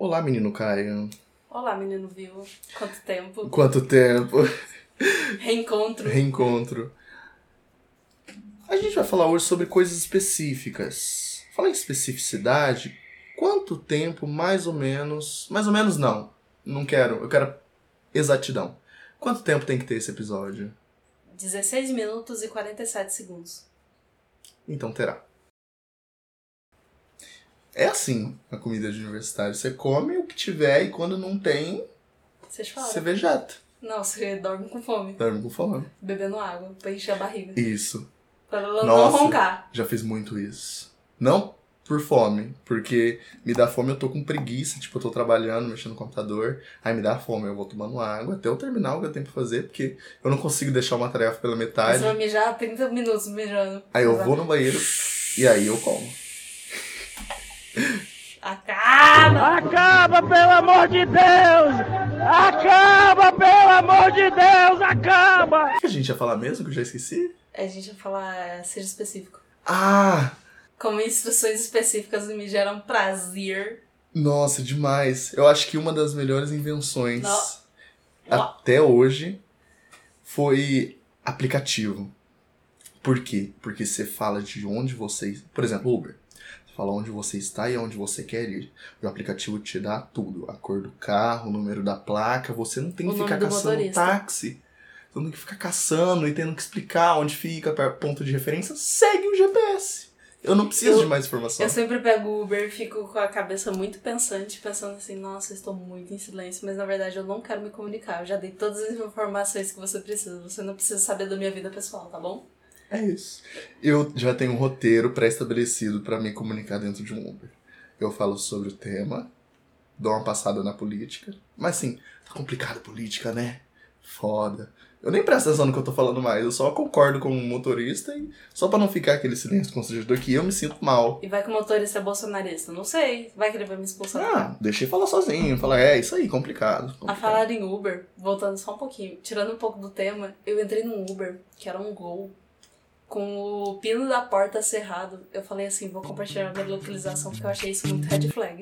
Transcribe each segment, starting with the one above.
Olá, menino Caio. Olá, menino vivo. Quanto tempo? Quanto tempo? Reencontro. Reencontro. A gente vai falar hoje sobre coisas específicas. Falar em especificidade, quanto tempo mais ou menos. Mais ou menos não. Não quero. Eu quero exatidão. Quanto tempo tem que ter esse episódio? 16 minutos e 47 segundos. Então terá. É assim a comida de universitário. Você come o que tiver e quando não tem, Você vegeta. Não, você dorme com fome. Dorme com fome. Bebendo água pra encher a barriga. Isso. Pra ela não Nossa. roncar. Já fiz muito isso. Não por fome, porque me dá fome, eu tô com preguiça, tipo, eu tô trabalhando, mexendo no computador, aí me dá fome, eu vou tomando água até eu terminar o que eu tenho pra fazer, porque eu não consigo deixar uma tarefa pela metade. Você vai mijar 30 minutos mijando. Aí eu vou no banheiro e aí eu como. Acaba! Acaba, pelo amor de Deus! Acaba, pelo amor de Deus! Acaba! O que a gente ia falar mesmo, que eu já esqueci? A gente vai falar, seja específico. Ah! Como instruções específicas me geram prazer. Nossa, demais. Eu acho que uma das melhores invenções Não. até hoje foi aplicativo. Por quê? Porque você fala de onde você. Por exemplo, Uber. Fala onde você está e aonde você quer ir. O aplicativo te dá tudo: a cor do carro, o número da placa. Você não tem que ficar do caçando motorista. táxi. Você não tem que ficar caçando e tendo que explicar onde fica, ponto de referência. Segue o GPS. Eu não preciso Eu- de mais informação. Eu sempre pego o Uber e fico com a cabeça muito pensante, pensando assim, nossa, estou muito em silêncio, mas na verdade eu não quero me comunicar. Eu já dei todas as informações que você precisa. Você não precisa saber da minha vida pessoal, tá bom? É isso. Eu já tenho um roteiro pré-estabelecido pra me comunicar dentro de um Uber. Eu falo sobre o tema, dou uma passada na política. Mas assim, tá complicado a política, né? Foda. Eu nem presto atenção no que eu tô falando mais, eu só concordo com o motorista e só pra não ficar aquele silêncio constrangedor que eu me sinto mal. E vai que o motorista é bolsonarista. Não sei. Vai que ele vai me expulsar. Ah, deixei falar sozinho. Falar, é, isso aí, complicado. A complicado. falar em Uber, voltando só um pouquinho, tirando um pouco do tema, eu entrei num Uber, que era um Gol, com o pino da porta cerrado. Eu falei assim, vou compartilhar minha localização, porque eu achei isso muito red flag.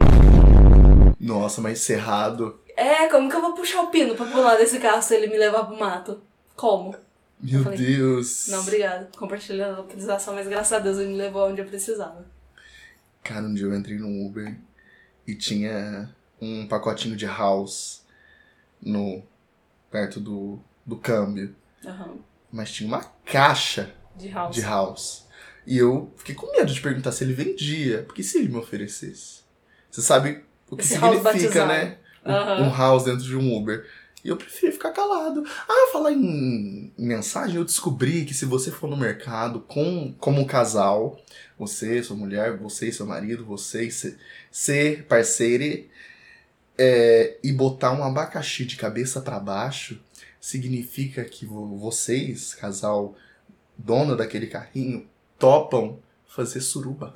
Nossa, mas cerrado. É, como que eu vou puxar o pino pra pular desse carro se ele me levar pro mato? Como? Meu falei, Deus. Não, obrigada. Compartilhei a localização, mas graças a Deus ele me levou onde eu precisava. Cara, um dia eu entrei num Uber e tinha um pacotinho de house no perto do, do câmbio. Aham. Mas tinha uma caixa De house. de house. E eu fiquei com medo de perguntar se ele vendia. Porque se ele me oferecesse? Você sabe o que Esse significa, né? Um- Aham. Um house dentro de um Uber. E eu preferi ficar calado. Ah, falar em mensagem, eu descobri que se você for no mercado com como um casal, você, sua mulher, você e seu marido, você e se- ser parceiro, é, e botar um abacaxi de cabeça pra baixo, significa que vo- vocês, casal dono daquele carrinho, topam fazer suruba.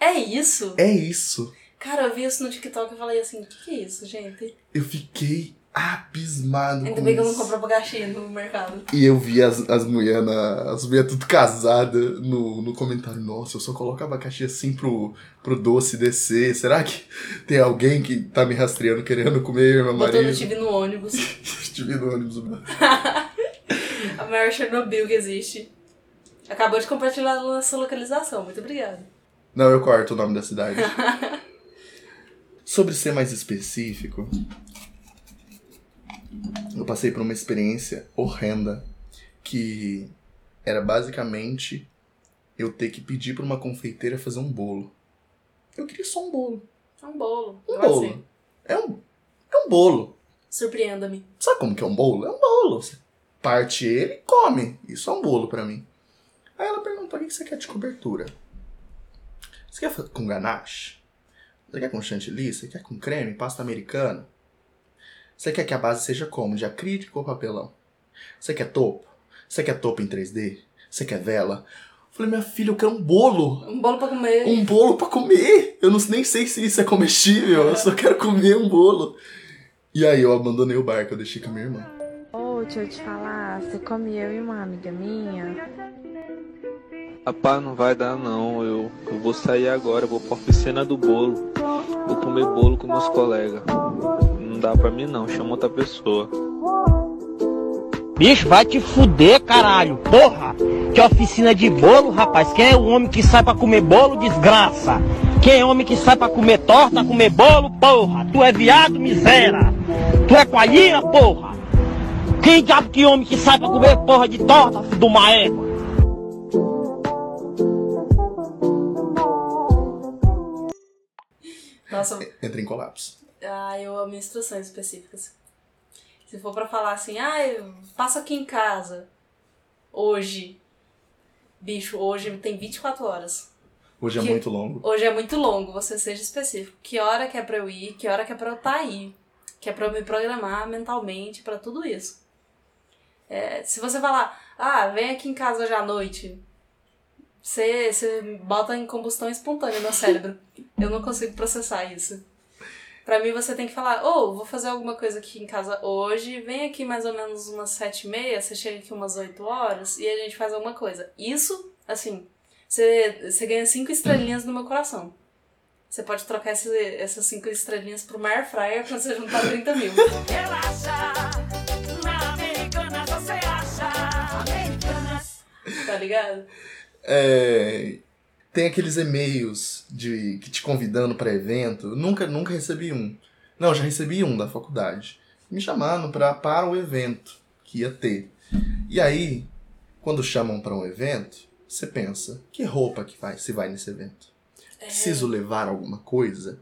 É isso? É isso. Cara, eu vi isso no TikTok e falei assim, o que, que é isso, gente? Eu fiquei abismado Ainda bem que eu não compro abacaxi no mercado. E eu vi as, as mulheres as mulher tudo casadas no, no comentário. Nossa, eu só coloco abacaxi assim pro, pro doce descer. Será que tem alguém que tá me rastreando querendo comer meu marido? no TV no ônibus. Estive no ônibus. A maior Chernobyl que existe. Acabou de compartilhar a nossa localização. Muito obrigada. Não, eu corto o nome da cidade. Sobre ser mais específico, eu passei por uma experiência horrenda que era basicamente eu ter que pedir pra uma confeiteira fazer um bolo. Eu queria só um bolo. É um bolo. Um bolo. É um, é um bolo. Surpreenda-me. Sabe como que é um bolo? É um bolo. Você parte ele e come. Isso é um bolo pra mim. Aí ela perguntou: o que você quer de cobertura? Você quer com ganache? Você quer com chantilly? Você quer com creme, pasta americana? Você quer que a base seja como? De acrílico ou papelão? Você quer topo? Você quer topo em 3D? Você quer vela? Eu falei, minha filha, eu quero um bolo. Um bolo pra comer. Um bolo pra comer. Eu não, nem sei se isso é comestível. Eu só quero comer um bolo. E aí eu abandonei o barco, eu deixei com a minha irmã. Deixa eu te falar, você come eu e uma amiga minha? Rapaz, não vai dar não. Eu, eu vou sair agora, vou pra oficina do bolo. Vou comer bolo com meus colegas. Não dá pra mim não, chama outra pessoa. Bicho, vai te fuder, caralho. Porra! Que oficina de bolo, rapaz. Quem é o homem que sai pra comer bolo, desgraça? Quem é o homem que sai pra comer torta, comer bolo, porra? Tu é viado, miséria. Tu é coalhinha, porra. Quem diabo que homem que sai pra comer porra de torta, filho de uma égua? Nossa, Entra em colapso. ah, eu amo instruções específicas. Se for pra falar assim, ah, passa aqui em casa. Hoje. Bicho, hoje tem 24 horas. Hoje é Que- muito longo. Hoje é muito longo, você seja específico. Que hora que é pra eu ir, que hora que é pra eu estar aí. Que é pra eu me programar mentalmente pra tudo isso. É, se você falar, ah, vem aqui em casa hoje à noite, você, você bota em combustão espontânea no cérebro. eu não consigo processar isso. Pra mim, você tem que falar, ô, vou fazer alguma coisa aqui em casa hoje, vem aqui mais ou menos umas sete e meia, você chega aqui umas 8 horas e a gente faz alguma coisa. Isso, assim, você, você ganha cinco estrelinhas no meu coração. Você pode trocar esse- essas cinco estrelinhas pro Mar Fryer quando você juntar 30 mil. Relaxa, Tá ligado? É, tem aqueles e-mails de que te convidando para evento. Nunca, nunca recebi um. Não, já recebi um da faculdade. Me chamando pra, para o evento que ia ter. E aí, quando chamam para um evento, você pensa, que roupa que vai, se vai nesse evento? Preciso levar alguma coisa?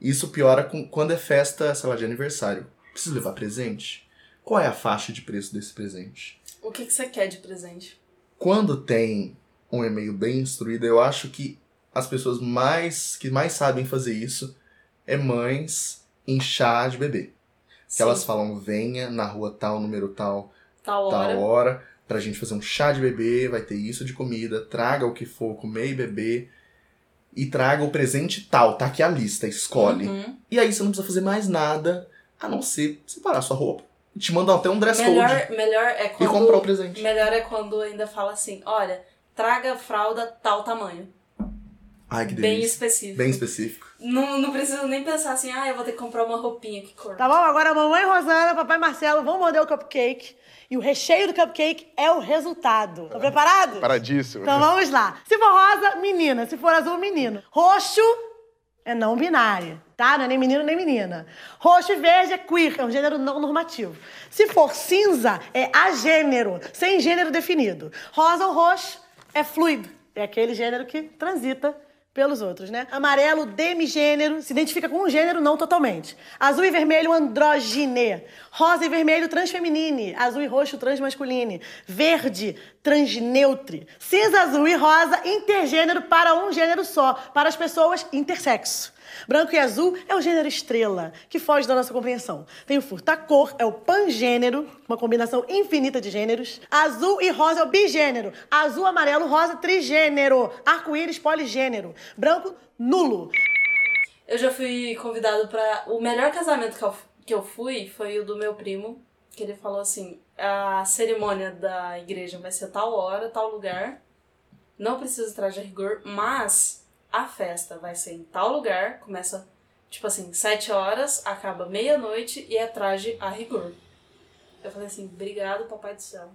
Isso piora com, quando é festa, sei lá, de aniversário. Preciso levar presente? Qual é a faixa de preço desse presente? O que, que você quer de presente? Quando tem um e-mail bem instruído, eu acho que as pessoas mais que mais sabem fazer isso é mães em chá de bebê. Que Sim, elas falam, venha na rua tal, número tal, tal hora. tal hora, pra gente fazer um chá de bebê, vai ter isso de comida, traga o que for comer e beber. E traga o presente tal, tá aqui a lista, escolhe. Uhum. E aí você não precisa fazer mais nada, a não ser separar sua roupa. Te mandam até um dress Melhor, code melhor é e quando. comprar o presente. Melhor é quando ainda fala assim: olha, traga fralda tal tamanho. Ai, que Bem delícia. específico. Bem específico. Não, não preciso nem pensar assim, ah, eu vou ter que comprar uma roupinha, que cor. Tá bom? Agora a mamãe Rosana, papai Marcelo vão morder o cupcake. E o recheio do cupcake é o resultado. Tá preparado? Paradíssimo. Então vamos lá. Se for rosa, menina. Se for azul, menino. Roxo é não binário, tá? Não é nem menino nem menina. Roxo e verde é queer, é um gênero não normativo. Se for cinza, é agênero, sem gênero definido. Rosa ou roxo é fluido, é aquele gênero que transita pelos outros, né? Amarelo, demigênero, se identifica com um gênero não totalmente. Azul e vermelho, androgyne. Rosa e vermelho, transfeminine. Azul e roxo, transmasculine. Verde, transneutre. Cinza, azul e rosa, intergênero para um gênero só, para as pessoas intersexo. Branco e azul é o gênero estrela, que foge da nossa compreensão. Tem o furta-cor, é o pangênero, uma combinação infinita de gêneros. Azul e rosa é o bigênero. Azul, amarelo, rosa, trigênero. Arco-íris, poligênero. Branco, nulo. Eu já fui convidado pra. O melhor casamento que eu, que eu fui foi o do meu primo, que ele falou assim: a cerimônia da igreja vai ser tal hora, tal lugar. Não precisa traje a rigor, mas a festa vai ser em tal lugar. Começa, tipo assim, sete horas, acaba meia-noite e é traje a rigor. Eu falei assim: obrigado, papai do céu.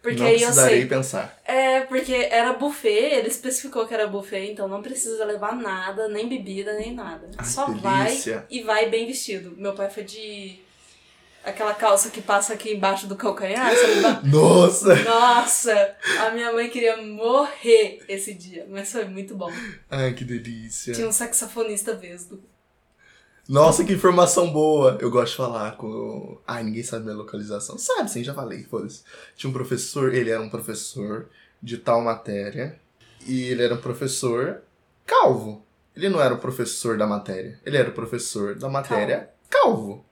Porque não aí eu sei. pensar. É, porque era buffet, ele especificou que era buffet, então não precisa levar nada, nem bebida, nem nada. Ai, Só que vai delícia. e vai bem vestido. Meu pai foi de aquela calça que passa aqui embaixo do calcanhar, sabe? Nossa! Nossa, a minha mãe queria morrer esse dia, mas foi muito bom. Ai, que delícia. Tinha um saxofonista vesgo. Nossa, que informação boa! Eu gosto de falar com. Ai, ninguém sabe minha localização. Sabe sim, já falei, foda-se. Tinha um professor, ele era um professor de tal matéria. E ele era um professor calvo. Ele não era o professor da matéria. Ele era o professor da matéria calvo.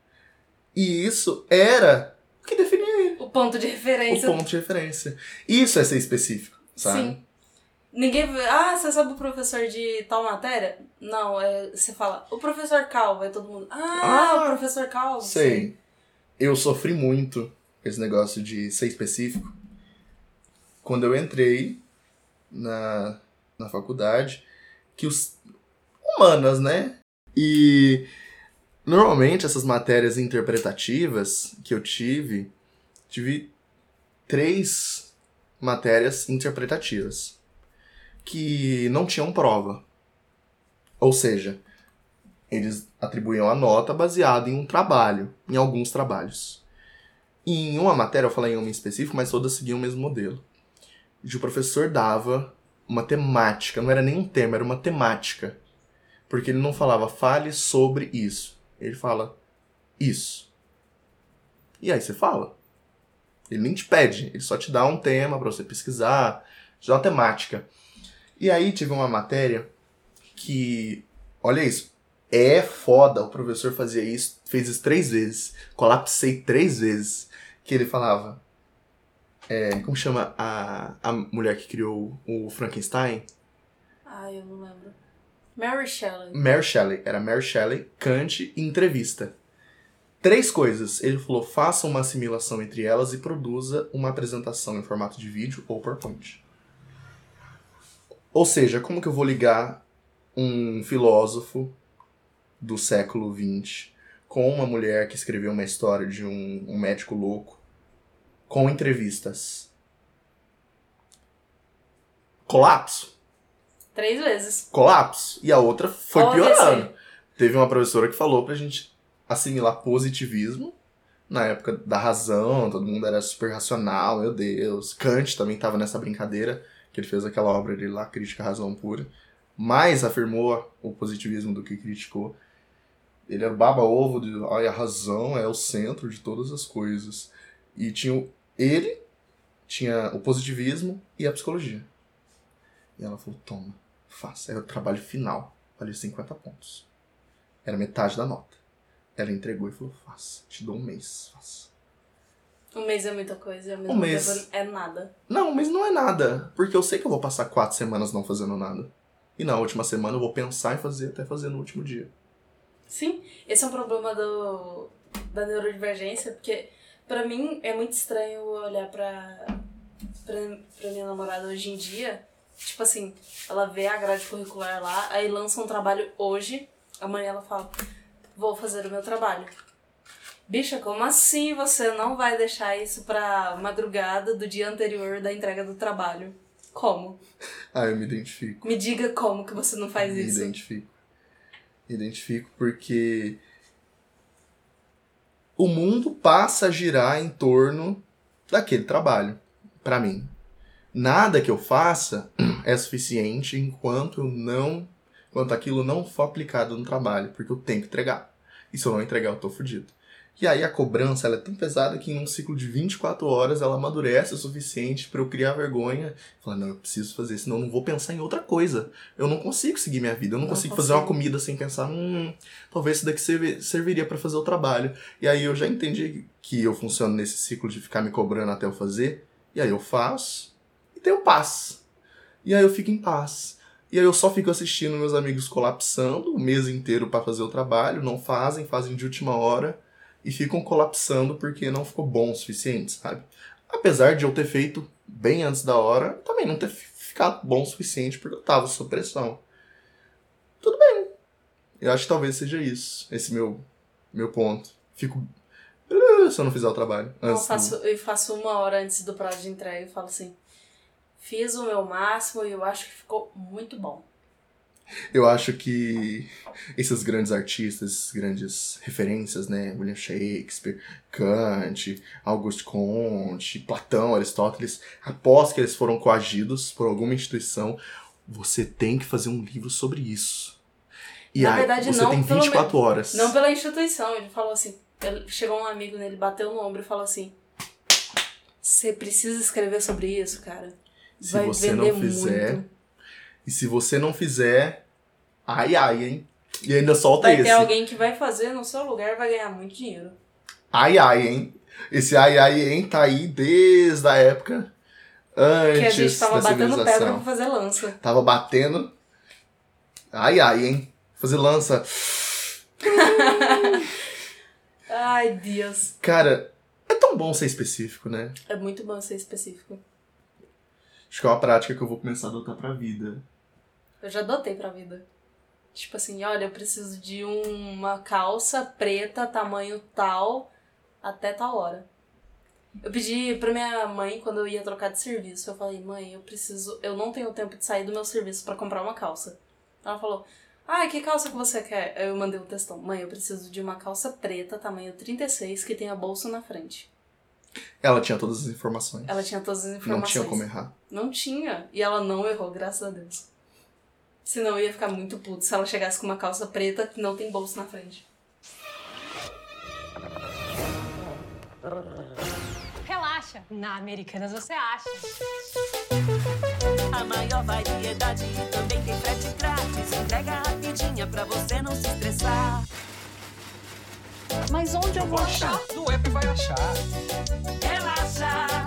E isso era o que definia ele. O ponto de O referência. ponto de referência. Isso é ser específico, sabe? Sim. Ninguém. Ah, você sabe o professor de tal matéria? Não, é, você fala, o professor Calvo, aí todo mundo. Ah, Ah, o professor Calvo. Sei. Eu sofri muito esse negócio de ser específico. Quando eu entrei na, na faculdade, que os humanas, né? E normalmente essas matérias interpretativas que eu tive, tive três matérias interpretativas que não tinham prova. Ou seja, eles atribuíam a nota baseada em um trabalho, em alguns trabalhos. Em uma matéria, eu falei em uma em específico, mas todas seguiam o mesmo modelo. E o professor dava uma temática, não era nem um tema, era uma temática. Porque ele não falava, fale sobre isso. Ele fala, isso. E aí você fala. Ele nem te pede, ele só te dá um tema para você pesquisar, te dá uma temática. E aí tive uma matéria que, olha isso, é foda. O professor fazia isso, fez isso três vezes. Colapsei três vezes. Que ele falava. É, como chama a, a mulher que criou o Frankenstein? Ai, eu não lembro. Mary Shelley. Mary Shelley. Era Mary Shelley, Kant e entrevista. Três coisas. Ele falou: faça uma assimilação entre elas e produza uma apresentação em formato de vídeo ou PowerPoint. Ou seja, como que eu vou ligar um filósofo do século XX com uma mulher que escreveu uma história de um, um médico louco com entrevistas? Colapso. Três vezes. colapso. E a outra foi piorando. Teve uma professora que falou pra gente assimilar positivismo. Na época da razão, todo mundo era super racional, meu Deus. Kant também tava nessa brincadeira, que ele fez aquela obra dele lá, Crítica à Razão Pura. Mais afirmou o positivismo do que criticou. Ele era o baba-ovo de ai, a razão é o centro de todas as coisas. E tinha ele, tinha o positivismo e a psicologia. E ela falou: toma, faça. Era o trabalho final. Valia 50 pontos. Era metade da nota. Ela entregou e falou: faça. Te dou um mês, faça. Um mês é muita coisa, Um mês. é nada. Não, mas não é nada. Porque eu sei que eu vou passar quatro semanas não fazendo nada. E na última semana eu vou pensar em fazer até fazer no último dia. Sim, esse é um problema do, da neurodivergência, porque pra mim é muito estranho olhar pra, pra, pra minha namorada hoje em dia. Tipo assim, ela vê a grade curricular lá, aí lança um trabalho hoje, amanhã ela fala, vou fazer o meu trabalho. Bicha, como assim você não vai deixar isso pra madrugada do dia anterior da entrega do trabalho? Como? Ah, eu me identifico. Me diga como que você não faz Me isso. identifico. Me identifico porque o mundo passa a girar em torno daquele trabalho, pra mim. Nada que eu faça é suficiente enquanto eu não, enquanto aquilo não for aplicado no trabalho, porque eu tenho que entregar. E se eu não entregar, eu tô fudido. E aí a cobrança ela é tão pesada que em um ciclo de 24 horas ela amadurece o suficiente pra eu criar vergonha falar, não, eu preciso fazer, senão eu não vou pensar em outra coisa. Eu não consigo seguir minha vida, eu não, Não consigo fazer uma consigo. comida sem pensar, hum, talvez isso daqui servi- serviria pra fazer o trabalho. E aí eu já entendi que eu funciono nesse ciclo de ficar me cobrando até eu fazer, e aí eu faço tenho paz. E aí eu fico em paz. E aí eu só fico assistindo meus amigos colapsando o mês inteiro pra fazer o trabalho, não fazem, fazem de última hora e ficam colapsando porque não ficou bom o suficiente, sabe? Apesar de eu ter feito bem antes da hora, também não ter fi- ficado bom o suficiente porque eu tava sob pressão. Tudo bem. Eu acho que talvez seja isso, esse meu, meu ponto. Fico. Se eu não fizer o trabalho. Eu faço, eu faço uma hora antes do prazo de entrega e falo assim: fiz o meu máximo e eu acho que ficou muito bom. Eu acho que esses grandes artistas, grandes referências, né? William Shakespeare, Kant, Auguste Comte, Platão, Aristóteles, após que eles foram coagidos por alguma instituição, você tem que fazer um livro sobre isso. E Na aí, verdade, você não, tem pelo 24 horas. Não pela instituição, ele falou assim: chegou um amigo nele, bateu no ombro e falou assim: Você precisa escrever sobre isso, cara. Se Vai você não fizer. muito. E se você não fizer, ai ai, hein? E ainda solta Vai esse. ter alguém que vai fazer no seu lugar e vai ganhar muito dinheiro. Ai ai, hein? Esse ai ai, hein, tá aí desde a época antes que a gente tava batendo pedra pra fazer lança. Tava batendo. Ai ai, hein? Fazer lança. Ai, Deus. Cara, é tão bom ser específico, né? É muito bom ser específico. Acho que é uma prática que eu vou começar a adotar pra vida. Eu já adotei pra vida. Tipo assim, olha, eu preciso de uma calça preta, tamanho tal, até tal hora. Eu pedi pra minha mãe, quando eu ia trocar de serviço, eu falei, mãe, eu preciso. Eu não tenho tempo de sair do meu serviço pra comprar uma calça. Ela falou, ah, que calça que você quer? Eu mandei um textão. Mãe, eu preciso de uma calça preta, tamanho 36, que tenha bolso na frente. Ela tinha todas as informações. Ela tinha todas as Não informações. tinha como errar. Não tinha. E ela não errou, graças a Deus. Senão eu ia ficar muito puto se ela chegasse com uma calça preta que não tem bolso na frente. Relaxa, na Americanas você acha. A maior variedade também tem frete grátis. Entrega rapidinha pra você não se. Mas onde eu vou achar? No app vai achar. Relaxa,